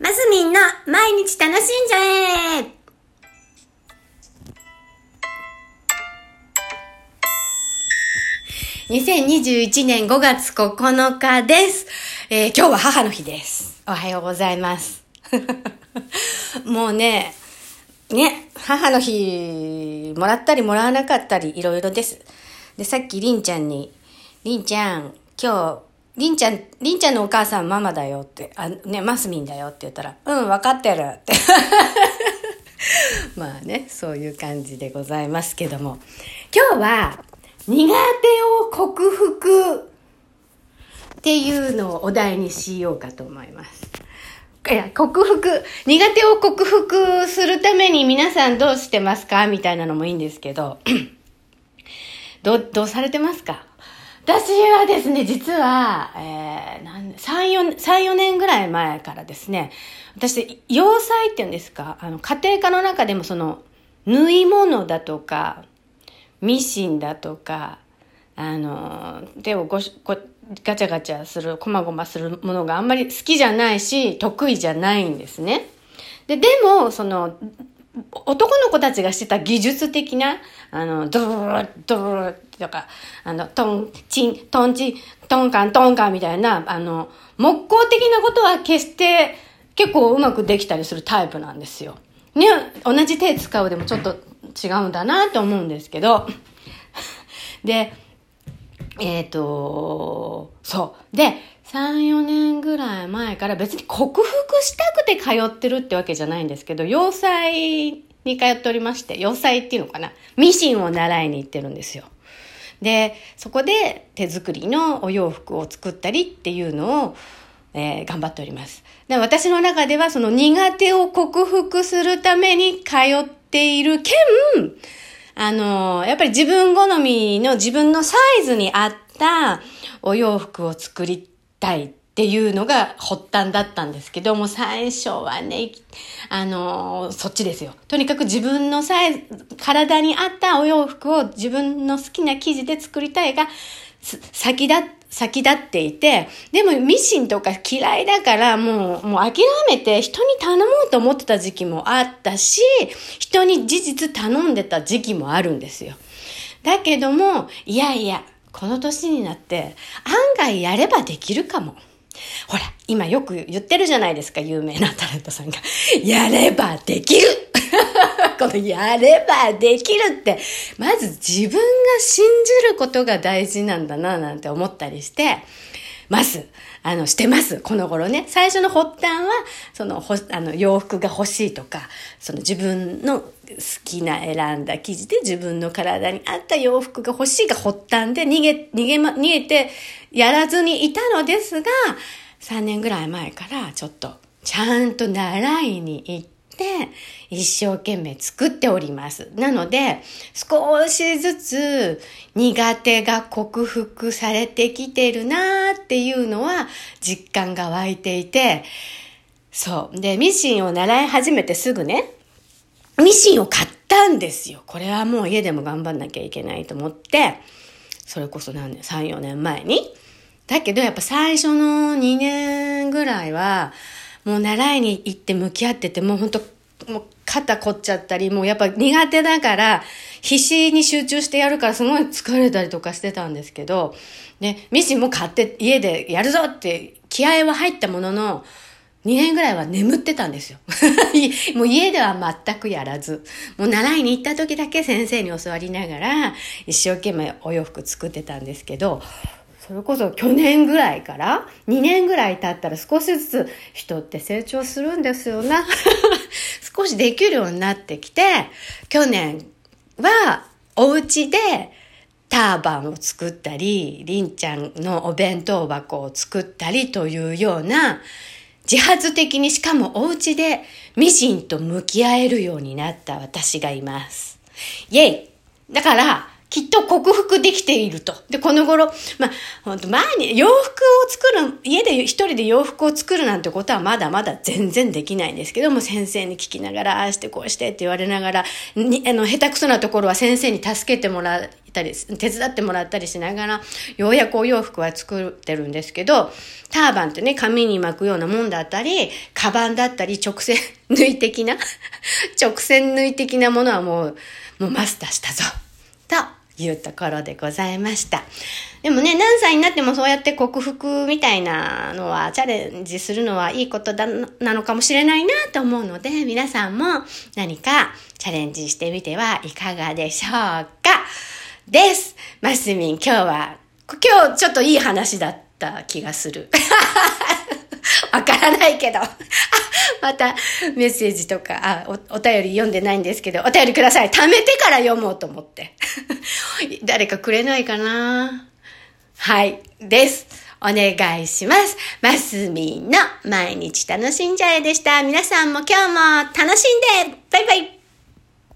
マスミンの毎日楽しんじゃえ 2021年5月9日です。えー今日は母の日です。おはようございます。もうね、ね、母の日、もらったりもらわなかったり、いろいろです。で、さっきりんちゃんに、りんちゃん、今日、りんちゃん、りんちゃんのお母さんママだよって、あ、ね、マスミンだよって言ったら、うん、わかってるって。まあね、そういう感じでございますけども。今日は、苦手を克服っていうのをお題にしようかと思います。いや、克服、苦手を克服するために皆さんどうしてますかみたいなのもいいんですけど、どう、どうされてますか？私はですね、実は、えー、なん3、4、3、4年ぐらい前からですね、私、洋裁っていうんですか、あの、家庭科の中でもその、縫い物だとか、ミシンだとか、あの、手をごしこガチャガチャする、こまごまするものがあんまり好きじゃないし、得意じゃないんですね。で、でも、その、男の子たちがしてた技術的な、あの、ドロロドロロとか、あの、トン、チン、トンチン、トンカン、トンカンみたいな、あの、木工的なことは決して結構うまくできたりするタイプなんですよ。ね、同じ手使うでもちょっと違うんだなと思うんですけど、で、えっ、と、そう。で、3、4年ぐらい前から別に克服したくて通ってるってわけじゃないんですけど、洋裁に通っておりまして、洋裁っていうのかなミシンを習いに行ってるんですよ。で、そこで手作りのお洋服を作ったりっていうのを、えー頑張っております。で私の中ではその苦手を克服するために通っている兼、あの、やっぱり自分好みの自分のサイズに合ったお洋服を作りたいっていうのが発端だったんですけども、最初はね、あの、そっちですよ。とにかく自分のサイズ、体に合ったお洋服を自分の好きな生地で作りたいが、先だ、先立っていて、でもミシンとか嫌いだからもう、もう諦めて人に頼もうと思ってた時期もあったし、人に事実頼んでた時期もあるんですよ。だけども、いやいや、この年になって案外やればできるかも。ほら、今よく言ってるじゃないですか、有名なタレントさんが。やればできる このやればできるって、まず自分が信じることが大事なんだな、なんて思ったりして、ます。あの、してます。この頃ね。最初の発端は、その、ほあの、洋服が欲しいとか、その自分の好きな選んだ生地で自分の体に合った洋服が欲しいが発端で逃げ、逃げま、逃げてやらずにいたのですが、3年ぐらい前からちょっと、ちゃんと習いに行って、一生懸命作っております。なので、少しずつ苦手が克服されてきてるなーっていうのは実感が湧いていて、そう。で、ミシンを習い始めてすぐね、ミシンを買ったんですよ。これはもう家でも頑張んなきゃいけないと思って、それこそ何年、3、4年前に。だけどやっぱ最初の2年ぐらいは、もう習いに行って向き合ってて、もうほんと、もう肩凝っちゃったり、もうやっぱ苦手だから、必死に集中してやるからすごい疲れたりとかしてたんですけど、で、ミシンも買って家でやるぞって気合は入ったものの、2年ぐらいは眠ってたんですよ。もう家では全くやらず、もう習いに行った時だけ先生に教わりながら、一生懸命お洋服作ってたんですけど、それこそ去年ぐらいから2年ぐらい経ったら少しずつ人って成長するんですよな。少しできるようになってきて、去年はお家でターバンを作ったり、りんちゃんのお弁当箱を作ったりというような自発的にしかもお家でミシンと向き合えるようになった私がいます。イェイだから、きっと克服できていると。で、この頃、まあ、本当前に洋服を作る、家で一人で洋服を作るなんてことはまだまだ全然できないんですけども、先生に聞きながら、ああしてこうしてって言われながら、にあの、下手くそなところは先生に助けてもらったり、手伝ってもらったりしながら、ようやくお洋服は作ってるんですけど、ターバンってね、髪に巻くようなもんだったり、カバンだったり、直線縫い的な、直線縫い的なものはもう、もうマスターしたぞ。というところでございました。でもね、何歳になってもそうやって克服みたいなのは、チャレンジするのはいいことだなのかもしれないなと思うので、皆さんも何かチャレンジしてみてはいかがでしょうか？です。マスミン、今日は、今日ちょっといい話だった気がする。わからないけど。またメッセージとか、あお、お便り読んでないんですけど、お便りください。貯めてから読もうと思って。誰かくれないかな？はい。です。お願いします。マスミの毎日楽しんじゃえでした。皆さんも今日も楽しんでバイバイ